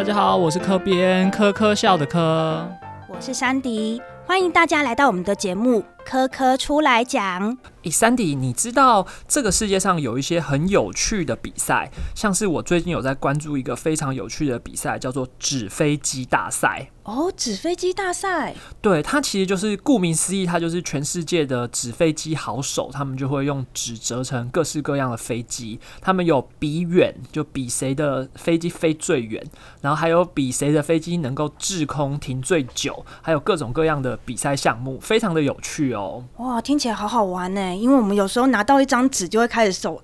大家好，我是科边科科笑的科，我是山迪，欢迎大家来到我们的节目《科科出来讲》。诶，山迪，你知道这个世界上有一些很有趣的比赛，像是我最近有在关注一个非常有趣的比赛，叫做纸飞机大赛。哦，纸飞机大赛，对，它其实就是顾名思义，它就是全世界的纸飞机好手，他们就会用纸折成各式各样的飞机。他们有比远，就比谁的飞机飞最远，然后还有比谁的飞机能够滞空停最久，还有各种各样的比赛项目，非常的有趣哦。哇，听起来好好玩呢！因为我们有时候拿到一张纸，就会开始手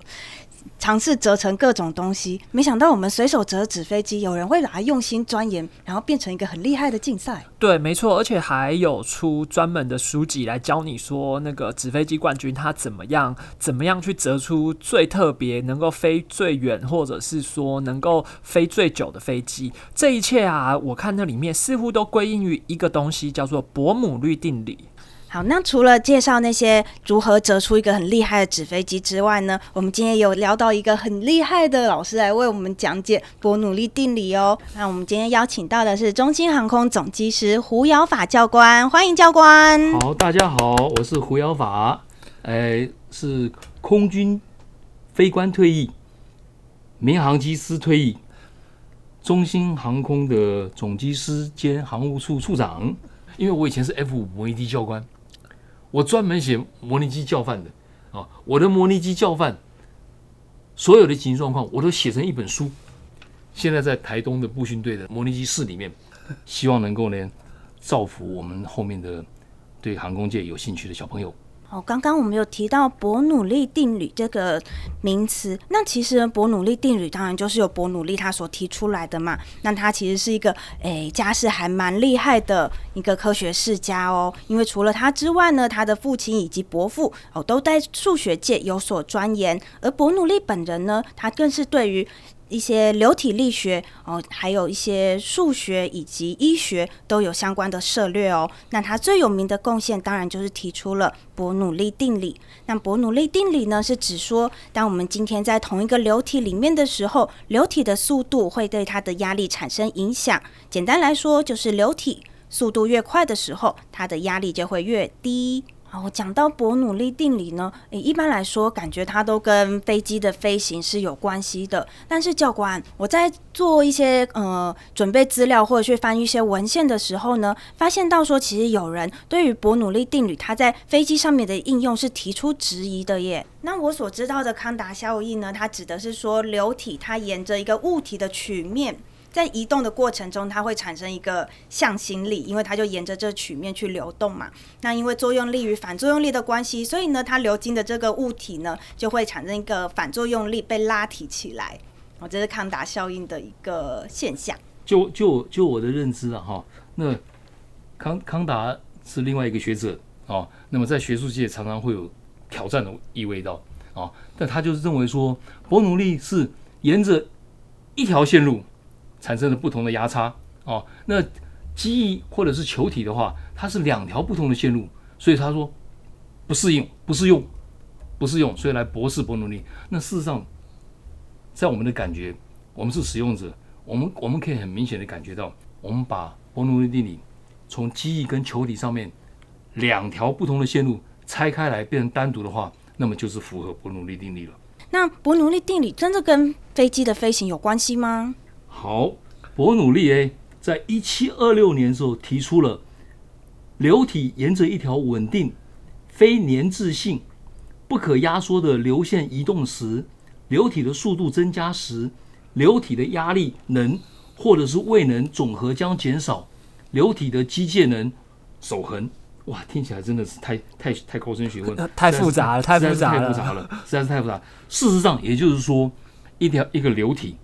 尝试折成各种东西。没想到我们随手折纸飞机，有人会把它用心钻研，然后变成一个很厉害的竞赛。对，没错，而且还有出专门的书籍来教你说，那个纸飞机冠军他怎么样，怎么样去折出最特别、能够飞最远，或者是说能够飞最久的飞机。这一切啊，我看那里面似乎都归因于一个东西，叫做伯姆律定理。好，那除了介绍那些如何折出一个很厉害的纸飞机之外呢，我们今天有聊到一个很厉害的老师来为我们讲解伯努利定理哦。那我们今天邀请到的是中兴航空总机师胡尧法教官，欢迎教官。好，大家好，我是胡尧法，哎，是空军飞官退役，民航机师退役，中兴航空的总机师兼航务处处长。因为我以前是 F 五模拟机教官。我专门写模拟机教范的啊，我的模拟机教范，所有的紧急状况我都写成一本书，现在在台东的步训队的模拟机室里面，希望能够呢造福我们后面的对航空界有兴趣的小朋友。哦，刚刚我们有提到伯努利定理这个名词，那其实伯努利定理当然就是由伯努利他所提出来的嘛。那他其实是一个诶家世还蛮厉害的一个科学世家哦，因为除了他之外呢，他的父亲以及伯父哦都在数学界有所钻研，而伯努利本人呢，他更是对于。一些流体力学哦，还有一些数学以及医学都有相关的涉略哦。那他最有名的贡献，当然就是提出了伯努利定理。那伯努利定理呢，是指说，当我们今天在同一个流体里面的时候，流体的速度会对它的压力产生影响。简单来说，就是流体速度越快的时候，它的压力就会越低。好，讲到伯努利定理呢，诶，一般来说，感觉它都跟飞机的飞行是有关系的。但是教官，我在做一些呃准备资料或者去翻一些文献的时候呢，发现到说，其实有人对于伯努利定理它在飞机上面的应用是提出质疑的耶。那我所知道的康达效应呢，它指的是说流体它沿着一个物体的曲面。在移动的过程中，它会产生一个向心力，因为它就沿着这曲面去流动嘛。那因为作用力与反作用力的关系，所以呢，它流经的这个物体呢，就会产生一个反作用力被拉提起来。哦，这是康达效应的一个现象。就就就我的认知啊，哈，那康康达是另外一个学者哦。那么在学术界常常会有挑战的意味到啊，但他就是认为说，伯努利是沿着一条线路。产生了不同的压差哦，那机翼或者是球体的话，它是两条不同的线路，所以他说不适应、不适用、不适用，所以来博士伯努利。那事实上，在我们的感觉，我们是使用者，我们我们可以很明显的感觉到，我们把伯努利定理从机翼跟球体上面两条不同的线路拆开来变成单独的话，那么就是符合伯努利定理了。那伯努利定理真的跟飞机的飞行有关系吗？好，伯努利 A 在一七二六年的时候提出了流体沿着一条稳定、非粘滞性、不可压缩的流线移动时，流体的速度增加时，流体的压力能或者是未能总和将减少，流体的机械能守恒。哇，听起来真的是太太太高深学问，太复杂了，太复杂了，太复杂了，实在是太复杂。事实上，也就是说，一条一个流体。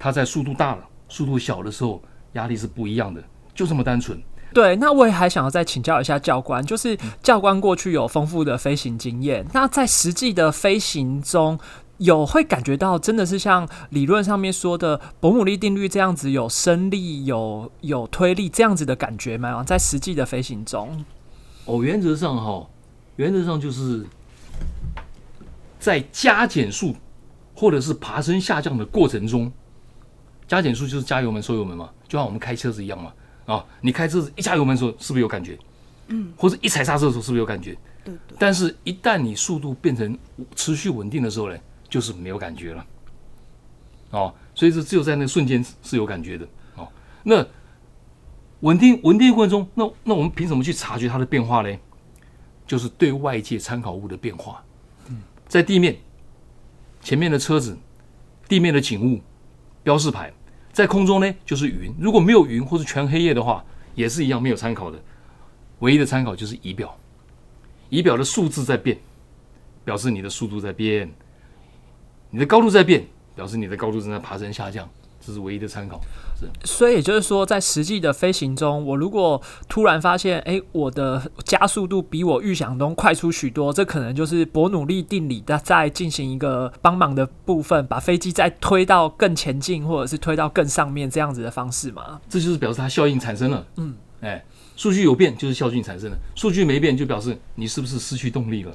它在速度大了、速度小的时候，压力是不一样的，就这么单纯。对，那我也还想要再请教一下教官，就是教官过去有丰富的飞行经验，那在实际的飞行中有会感觉到真的是像理论上面说的伯姆利定律这样子，有升力、有有推力这样子的感觉吗？在实际的飞行中，哦，原则上哈，原则上就是在加减速或者是爬升下降的过程中。加减速就是加油门、收油门嘛，就像我们开车子一样嘛。啊，你开车子一加油门的时候是不是有感觉？嗯，或者一踩刹车的时候是不是有感觉？对对。但是，一旦你速度变成持续稳定的时候呢，就是没有感觉了。哦，所以这只有在那瞬间是有感觉的。哦，那稳定稳定过程中，那那我们凭什么去察觉它的变化呢？就是对外界参考物的变化。嗯，在地面前面的车子，地面的景物、标示牌。在空中呢，就是云。如果没有云或是全黑夜的话，也是一样没有参考的。唯一的参考就是仪表，仪表的数字在变，表示你的速度在变；你的高度在变，表示你的高度正在爬升下降。这是唯一的参考，是。所以也就是说，在实际的飞行中，我如果突然发现，哎，我的加速度比我预想中快出许多，这可能就是伯努利定理的在进行一个帮忙的部分，把飞机再推到更前进，或者是推到更上面这样子的方式嘛？这就是表示它效应产生了。嗯，哎，数据有变就是效应产生了，数据没变就表示你是不是失去动力了？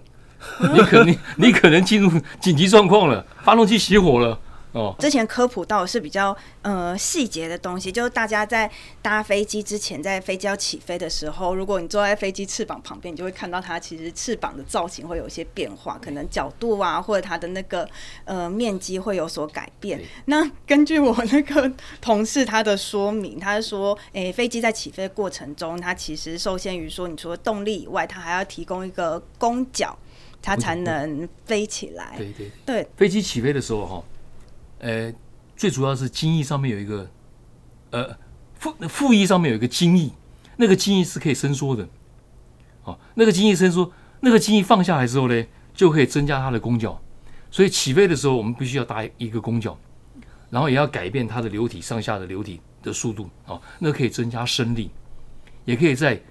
你可能你可能进入紧急状况了，发动机熄火了。哦，之前科普到的是比较呃细节的东西，就是大家在搭飞机之前，在飞机要起飞的时候，如果你坐在飞机翅膀旁边，你就会看到它其实翅膀的造型会有一些变化，可能角度啊，或者它的那个呃面积会有所改变。那根据我那个同事他的说明，他是说，诶，飞机在起飞过程中，它其实受限于说，你除了动力以外，它还要提供一个弓角，它才能飞起来。对对对，飞机起飞的时候哈。呃，最主要是襟翼上面有一个，呃，副副翼上面有一个襟翼，那个襟翼是可以伸缩的，哦，那个襟翼伸缩，那个襟翼放下来之后呢，就可以增加它的弓角，所以起飞的时候我们必须要搭一个弓角，然后也要改变它的流体上下的流体的速度，哦，那可以增加升力，也可以在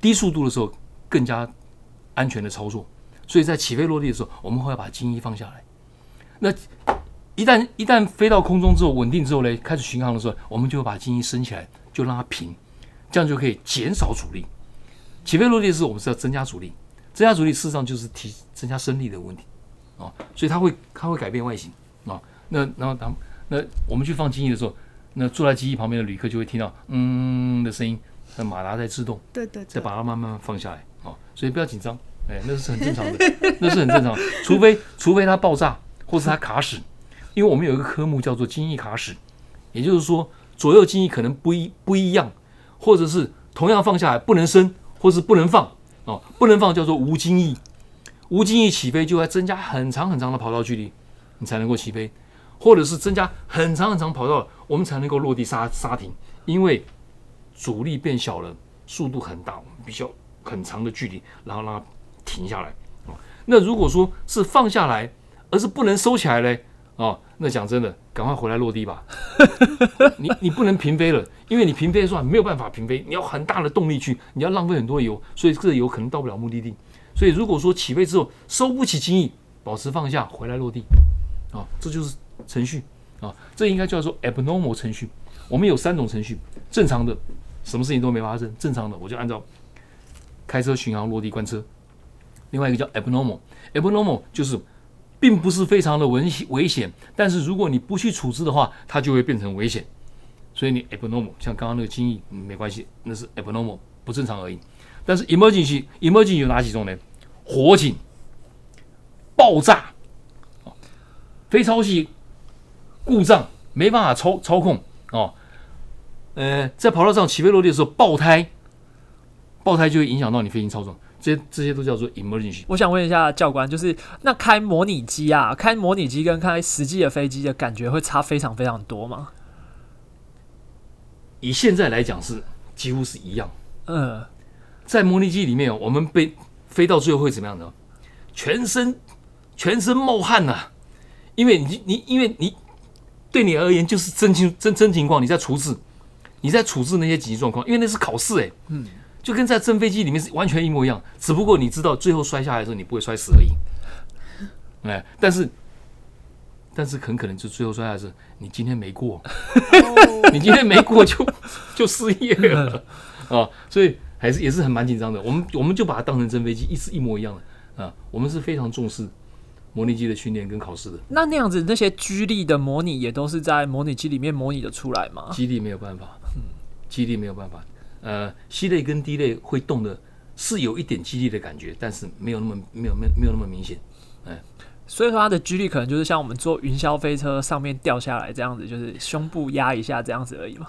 低速度的时候更加安全的操作，所以在起飞落地的时候，我们会把襟翼放下来，那。一旦一旦飞到空中之后稳定之后呢，开始巡航的时候，我们就会把襟翼升起来，就让它平，这样就可以减少阻力。起飞落地的时候，我们是要增加阻力，增加阻力事实上就是提增加升力的问题啊，所以它会它会改变外形啊。那然后当那我们去放机翼的时候，那坐在机翼旁边的旅客就会听到嗯的声音，那马达在制动，对对，再把它慢慢放下来啊，所以不要紧张，哎，那是很正常的，那是很正常，除非除非它爆炸或是它卡死。因为我们有一个科目叫做襟翼卡尺，也就是说左右襟翼可能不一不一样，或者是同样放下来不能升，或是不能放哦，不能放叫做无襟翼，无襟翼起飞就要增加很长很长的跑道距离，你才能够起飞，或者是增加很长很长跑道，我们才能够落地刹刹停，因为阻力变小了，速度很大，我们必须要很长的距离，然后让它停下来哦。那如果说是放下来，而是不能收起来嘞？哦，那讲真的，赶快回来落地吧。你你不能平飞了，因为你平飞的时候没有办法平飞，你要很大的动力去，你要浪费很多油，所以这个油可能到不了目的地。所以如果说起飞之后收不起襟翼，保持放下，回来落地，啊，这就是程序啊，这应该叫做 abnormal 程序。我们有三种程序，正常的，什么事情都没发生，正常的我就按照开车巡航落地关车。另外一个叫 abnormal，abnormal 就是。并不是非常的危危险，但是如果你不去处置的话，它就会变成危险。所以你 abnormal 像刚刚那个经翼没关系，那是 abnormal 不正常而已。但是 emergency emergency 有哪几种呢？火警、爆炸、非超系故障没办法操操控哦。呃，在跑道上起飞落地的时候爆胎，爆胎就会影响到你飞行操纵。这这些都叫做 emergency。我想问一下教官，就是那开模拟机啊，开模拟机跟开实际的飞机的感觉会差非常非常多吗？以现在来讲是几乎是一样。嗯，在模拟机里面，我们被飞到最后会怎么样呢？全身全身冒汗呐，因为你你因为你对你而言就是真情真真情况，你在处置你在处置那些紧急状况，因为那是考试哎。嗯。就跟在真飞机里面是完全一模一样，只不过你知道最后摔下来的时候你不会摔死而已。哎，但是但是很可能就最后摔下来是你今天没过，你今天没过就就失业了 啊！所以还是也是很蛮紧张的。我们我们就把它当成真飞机，一是一模一样的啊。我们是非常重视模拟机的训练跟考试的，那那样子那些居力的模拟也都是在模拟机里面模拟的出来吗？基地没有办法，嗯，基地没有办法。呃，C 类跟 D 类会动的，是有一点激励的感觉，但是没有那么没有没有没有那么明显。哎所以说它的居力可能就是像我们坐云霄飞车上面掉下来这样子，就是胸部压一下这样子而已嘛。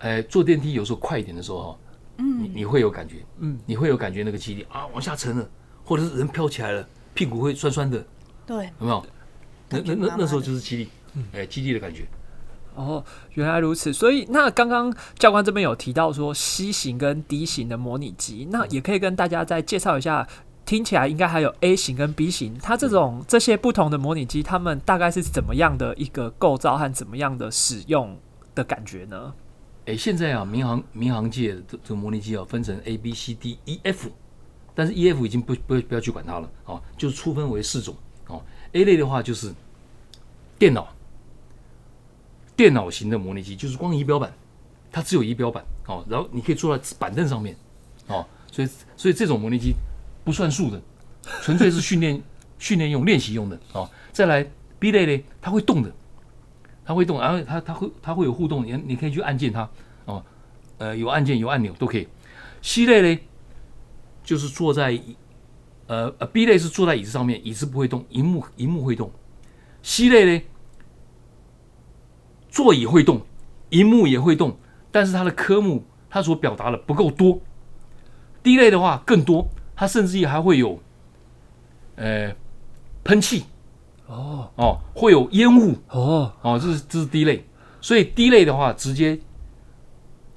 哎，坐电梯有时候快一点的时候哈，嗯，你你会有感觉，嗯，你会有感觉那个激励啊，往下沉了，或者是人飘起来了，屁股会酸酸的，对，有没有？那那那那时候就是激励，哎，激励的感觉。哦，原来如此。所以那刚刚教官这边有提到说 C 型跟 D 型的模拟机，那也可以跟大家再介绍一下。听起来应该还有 A 型跟 B 型，它这种这些不同的模拟机，它们大概是怎么样的一个构造和怎么样的使用的感觉呢？哎，现在啊，民航民航界的这这个模拟机啊，分成 A、B、C、D、E、F，但是 E、F 已经不不不要去管它了啊，就是粗分为四种哦。A 类的话就是电脑，电脑型的模拟机就是光仪表板，它只有仪表板哦，然后你可以坐在板凳上面哦，所以所以这种模拟机不算数的，纯粹是训练 训练用、练习用的哦。再来 B 类呢，它会动的，它会动，然后它它会它会有互动，你你可以去按键它哦，呃，有按键有按钮都可以。C 类呢，就是坐在呃呃 B 类是坐在椅子上面，椅子不会动，荧幕荧幕会动。C 类呢，座椅会动，荧幕也会动，但是它的科目它所表达的不够多。D 类的话更多，它甚至于还会有呃喷气。哦。哦，会有烟雾。哦，哦，这是这是 D 类，所以 D 类的话直接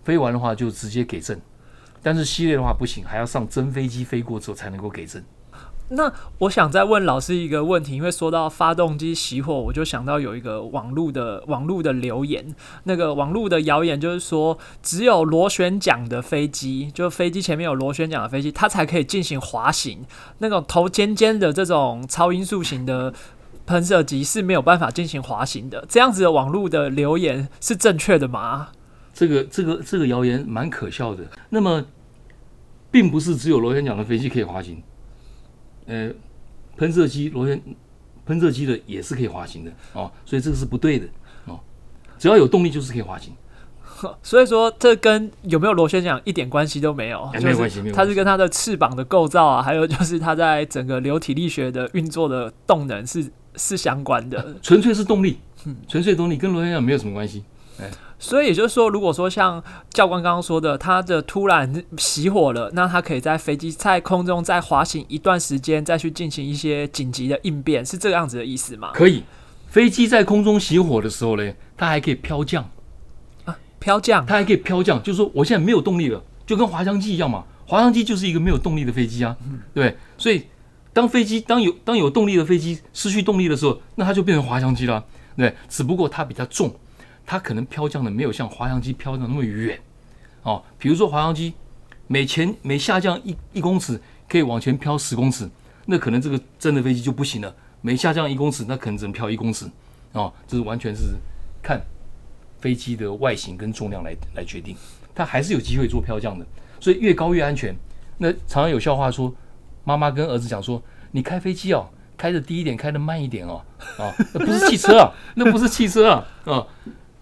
飞完的话就直接给证，但是 C 类的话不行，还要上真飞机飞过之后才能够给正。那我想再问老师一个问题，因为说到发动机熄火，我就想到有一个网络的网络的留言，那个网络的谣言就是说，只有螺旋桨的飞机，就飞机前面有螺旋桨的飞机，它才可以进行滑行。那种头尖尖的这种超音速型的喷射机是没有办法进行滑行的。这样子的网络的留言是正确的吗？这个这个这个谣言蛮可笑的。那么，并不是只有螺旋桨的飞机可以滑行，呃，喷射机螺旋喷射机的也是可以滑行的哦，所以这个是不对的哦。只要有动力就是可以滑行，所以说，这跟有没有螺旋桨一点关系都没有，没有关系没有关系它是跟它的翅膀的构造啊，还有就是它在整个流体力学的运作的动能是是相关的。纯粹是动力，纯粹动力跟螺旋桨没有什么关系。所以也就是说，如果说像教官刚刚说的，他的突然熄火了，那他可以在飞机在空中再滑行一段时间，再去进行一些紧急的应变，是这个样子的意思吗？可以，飞机在空中熄火的时候呢，它还可以飘降啊，飘降它还可以飘降，就是说我现在没有动力了，就跟滑翔机一样嘛。滑翔机就是一个没有动力的飞机啊，对不对？所以当飞机当有当有动力的飞机失去动力的时候，那它就变成滑翔机了，对。只不过它比较重，它可能飘降的没有像滑翔机飘的那么远哦。比如说滑翔机每前每下降一一公尺可以往前飘十公尺，那可能这个真的飞机就不行了。每下降一公尺，那可能只能飘一公尺哦。这是完全是看飞机的外形跟重量来来决定，它还是有机会做飘降的。所以越高越安全。那常常有笑话说，妈妈跟儿子讲说：“你开飞机哦，开的低一点，开的慢一点哦，啊，那不是汽车啊，那不是汽车啊，啊，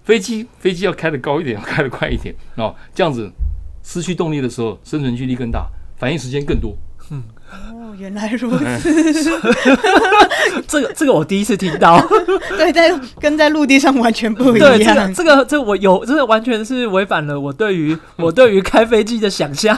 飞机飞机要开的高一点，要开的快一点 哦，这样子失去动力的时候，生存距离更大，反应时间更多。哦，原来如此。这个这个我第一次听到。对，在跟在陆地上完全不一对，这个样。这个这个我有，这个完全是违反了我对于我对于开飞机的想象，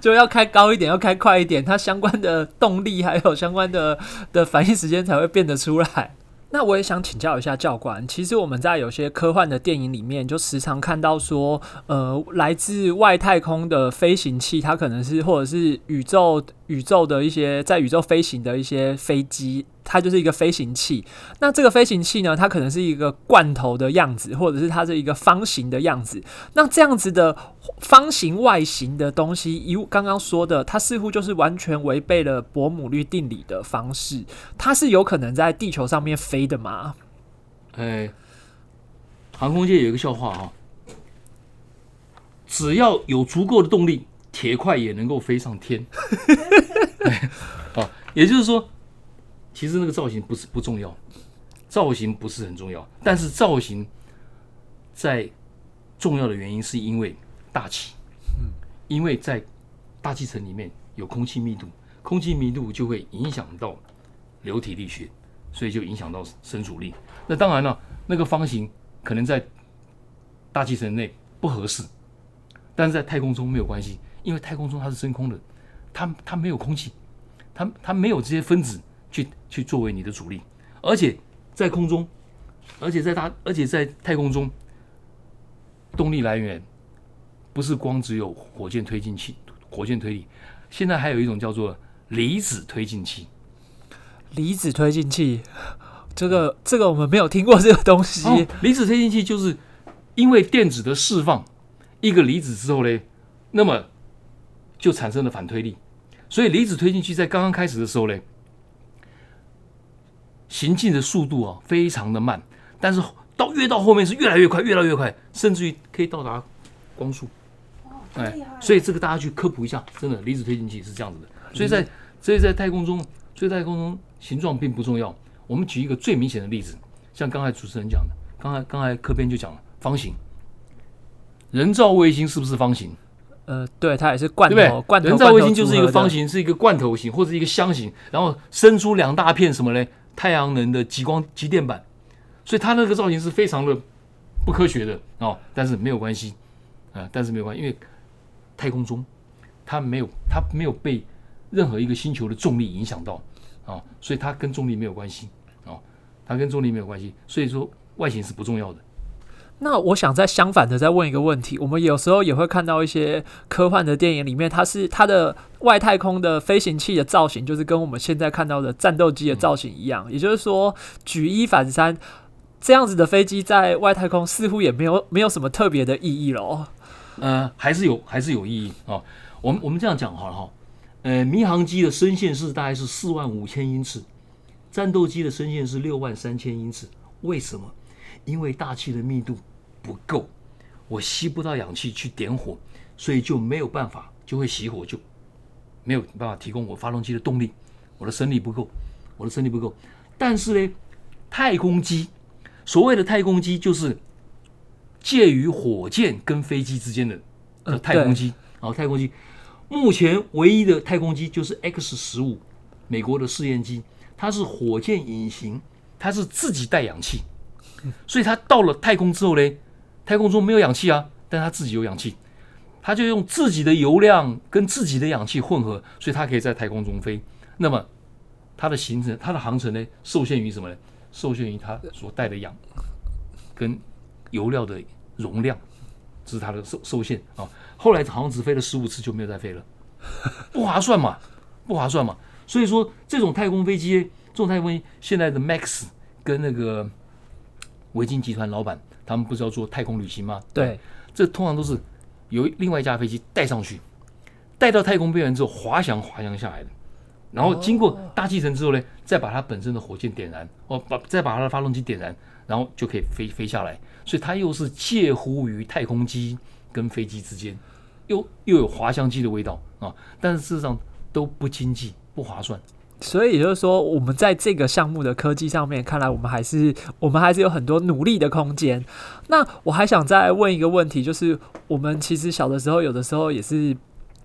就要开高一点，要开快一点，它相关的动力还有相关的的反应时间才会变得出来。那我也想请教一下教官，其实我们在有些科幻的电影里面，就时常看到说，呃，来自外太空的飞行器，它可能是或者是宇宙宇宙的一些在宇宙飞行的一些飞机，它就是一个飞行器。那这个飞行器呢，它可能是一个罐头的样子，或者是它是一个方形的样子。那这样子的方形外形的东西，以刚刚说的，它似乎就是完全违背了伯姆律定理的方式。它是有可能在地球上面飞的吗？哎，航空界有一个笑话啊，只要有足够的动力，铁块也能够飞上天。哎啊，也就是说，其实那个造型不是不重要，造型不是很重要，但是造型在重要的原因是因为大气，嗯，因为在大气层里面有空气密度，空气密度就会影响到流体力学，所以就影响到伸阻力。那当然了，那个方形可能在大气层内不合适，但是在太空中没有关系，因为太空中它是真空的，它它没有空气，它它没有这些分子去去作为你的阻力，而且在空中，而且在它而且在太空中，动力来源不是光只有火箭推进器、火箭推力，现在还有一种叫做离子推进器。离子推进器，这个这个我们没有听过这个东西。哦，离子推进器就是因为电子的释放一个离子之后呢，那么就产生了反推力，所以离子推进器在刚刚开始的时候呢，行进的速度啊非常的慢，但是到越到后面是越来越快，越来越快，甚至于可以到达光速。哎，所以这个大家去科普一下，真的离子推进器是这样子的。所以在所以在太空中，所以在太空中形状并不重要。我们举一个最明显的例子，像刚才主持人讲的，刚才刚才科编就讲了方形，人造卫星是不是方形？呃，对，它也是罐对不对？头罐头。人造卫星就是一个方形。是一个罐头形或者一个箱形，然后伸出两大片什么嘞？太阳能的极光极电板，所以它那个造型是非常的不科学的哦。但是没有关系啊、但是没有关系，因为太空中它没有它没有被任何一个星球的重力影响到啊、所以它跟重力没有关系哦，它跟重力没有关系，所以说外形是不重要的。那我想再相反的再问一个问题，我们有时候也会看到一些科幻的电影里面，它是它的外太空的飞行器的造型，就是跟我们现在看到的战斗机的造型一样。也就是说，举一反三，这样子的飞机在外太空似乎也没有没有什么特别的意义喽。呃，还是有还是有意义哦。我们我们这样讲好了哈，呃，民航机的升限是大概是四万五千英尺，战斗机的升限是六万三千英尺。为什么？因为大气的密度不够，我吸不到氧气去点火，所以就没有办法，就会熄火，就没有办法提供我发动机的动力，我的升力不够，我的升力不够。但是呢，太空机，所谓的太空机就是介于火箭跟飞机之间的呃太空机。好、太空机目前唯一的太空机就是 X 十五，美国的试验机，它是火箭引擎，它是自己带氧气，所以它到了太空之后呢，太空中没有氧气啊，但它自己有氧气，它就用自己的油量跟自己的氧气混合，所以它可以在太空中飞。那么它的行程，它的航程呢，受限于什么呢？受限于它所带的氧跟油料的容量，这是它的受受限啊。后来好像只飞了十五次就没有再飞了，不划算嘛，不划算嘛。所以说这种太空飞机，这种太空飞机现在的 Max 跟那个维京集团老板他们不是要做太空旅行吗？对，这通常都是由另外一架飞机带上去，带到太空边缘之后滑翔滑翔下来的，然后经过大气层之后呢，再把它本身的火箭点燃，哦，把再把它的发动机点燃，然后就可以飞飞下来。所以它又是介乎于太空机跟飞机之间，又又有滑翔机的味道啊，但是事实上都不经济、不划算。所以也就是说，我们在这个项目的科技上面，看来我们还是我们还是有很多努力的空间。那我还想再问一个问题，就是我们其实小的时候，有的时候也是。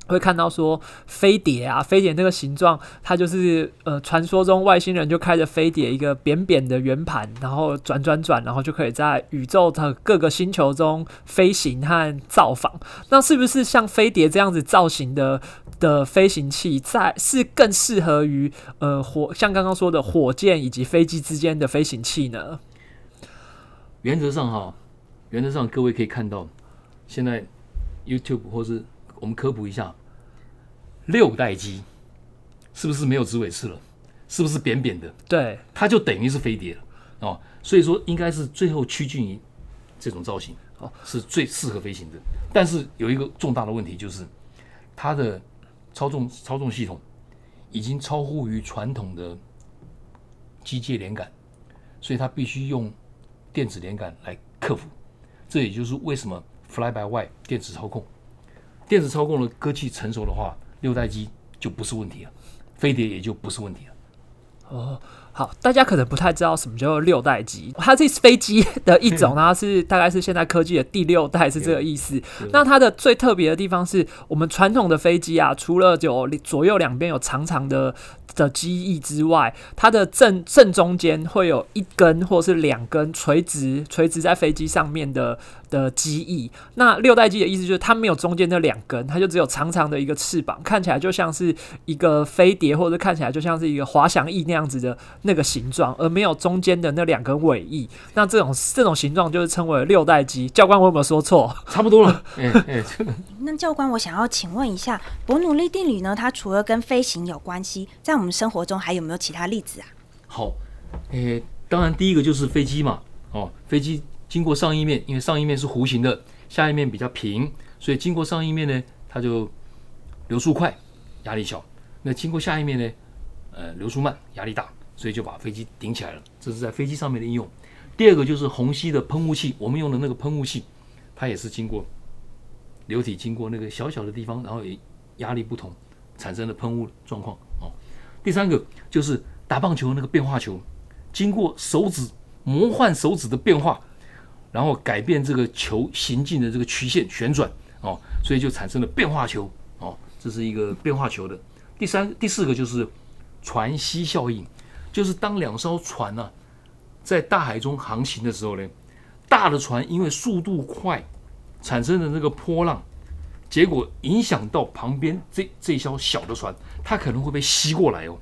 会看到说飞碟啊，飞碟那个形状，它就是呃，传说中外星人就开着飞碟一个扁扁的圆盘，然后转转转，然后就可以在宇宙的各个星球中飞行和造访。那是不是像飞碟这样子造型的的飞行器，在是更适合于呃火像刚刚说的火箭以及飞机之间的飞行器呢？原则上哈，原则上各位可以看到，现在 YouTube 或是我们科普一下，六代机是不是没有直尾翅了？是不是扁扁的？对，它就等于是飞碟了哦。所以说应该是最后趋近于这种造型哦，是最适合飞行的。但是有一个重大的问题就是，它的操纵操纵系统已经超乎于传统的机械连杆，所以它必须用电子连杆来克服。这也就是为什么 fly by wire 电子操控，电子操控的科技成熟的话，六代机就不是问题了，飞碟也就不是问题了。哦，好，大家可能不太知道什么叫做六代机，它是飞机的一种，然后是大概是现代科技的第六代，是这个意思。那它的最特别的地方是我们传统的飞机啊，除了有左右两边有长长的。的机翼之外，它的正正中间会有一根或是两根垂直垂直在飞机上面的的机翼。那六代机的意思就是它没有中间那两根，它就只有长长的一个翅膀，看起来就像是一个飞碟，或者看起来就像是一个滑翔翼那样子的那个形状，而没有中间的那两根尾翼。那这种这种形状就是称为六代机。教官，我有没有说错？差不多了。哎哎，那教官，我想要请问一下，伯努利定理呢？它除了跟飞行有关系，在我们生活中还有没有其他例子啊？好，诶，当然第一个就是飞机嘛，哦，飞机经过上一面，因为上一面是弧形的，下一面比较平，所以经过上一面呢，它就流速快，压力小；那经过下一面呢，呃，流速慢，压力大，所以就把飞机顶起来了。这是在飞机上面的应用。第二个就是虹吸的喷雾器，我们用的那个喷雾器，它也是经过流体经过那个小小的地方，然后压力不同产生的喷雾状况。哦第三个就是打棒球那个变化球，经过手指魔幻手指的变化，然后改变这个球行进的这个曲线旋转哦，所以就产生了变化球哦，这是一个变化球的。第三、第四个就是船吸效应，就是当两艘船呢在大海中航行的时候呢，大的船因为速度快产生的那个波浪。结果影响到旁边这这一艘小的船，它可能会被吸过来哦，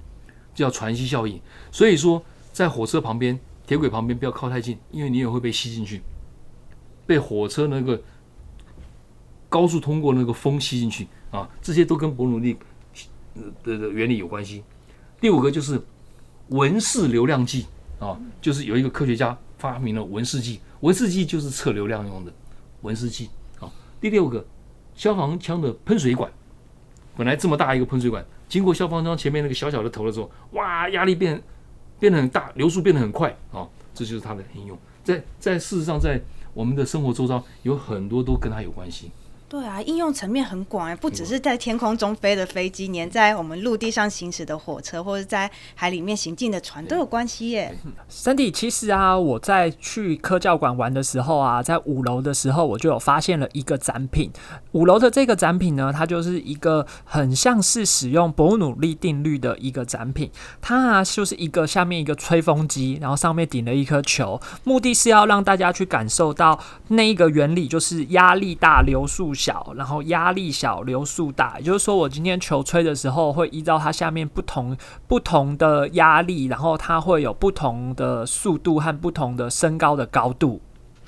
叫船吸效应。所以说，在火车旁边、铁轨旁边不要靠太近，因为你也会被吸进去，被火车那个高速通过那个风吸进去啊。这些都跟伯努利的的原理有关系。第五个就是文氏流量计啊，就是有一个科学家发明了文氏计，文氏计就是测流量用的文氏计啊。第六个。消防枪的喷水管，本来这么大一个喷水管，经过消防枪前面那个小小的头的时候，哇，压力变变得很大，流速变得很快啊，这就是它的应用。在在事实上，在我们的生活周遭有很多都跟他有关系。对啊，应用层面很广哎，不只是在天空中飞的飞机，连在我们陆地上行驶的火车，或者在海里面行进的船都有关系耶。三弟，其实啊，我在去科教馆玩的时候啊，在五楼的时候，我就有发现了一个展品。五楼的这个展品呢，它就是一个很像是使用伯努利定律的一个展品。它啊，就是一个下面一个吹风机，然后上面顶了一颗球，目的是要让大家去感受到那一个原理，就是压力大，流速。小，然后压力小，流速大，也就是说，我今天球吹的时候，会依照它下面不同不同的压力，然后它会有不同的速度和不同的升高的高度。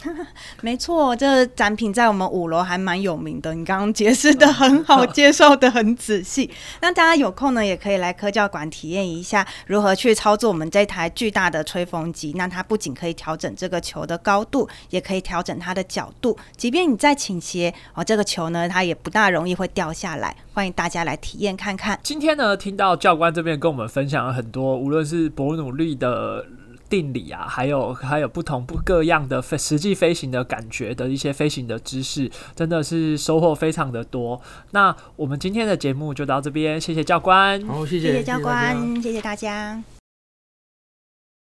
没错，这展品在我们五楼还蛮有名的。你刚刚解释的很好，介绍的很仔细。那大家有空呢，也可以来科教馆体验一下如何去操作我们这台巨大的吹风机。那它不仅可以调整这个球的高度，也可以调整它的角度。即便你再倾斜哦，这个球呢，它也不大容易会掉下来。欢迎大家来体验看看。今天呢，听到教官这边跟我们分享了很多，无论是伯努利的。定理啊，还有还有不同不各样的飞实际飞行的感觉的一些飞行的知识，真的是收获非常的多。那我们今天的节目就到这边，谢谢教官，好，谢谢教官，谢谢大家。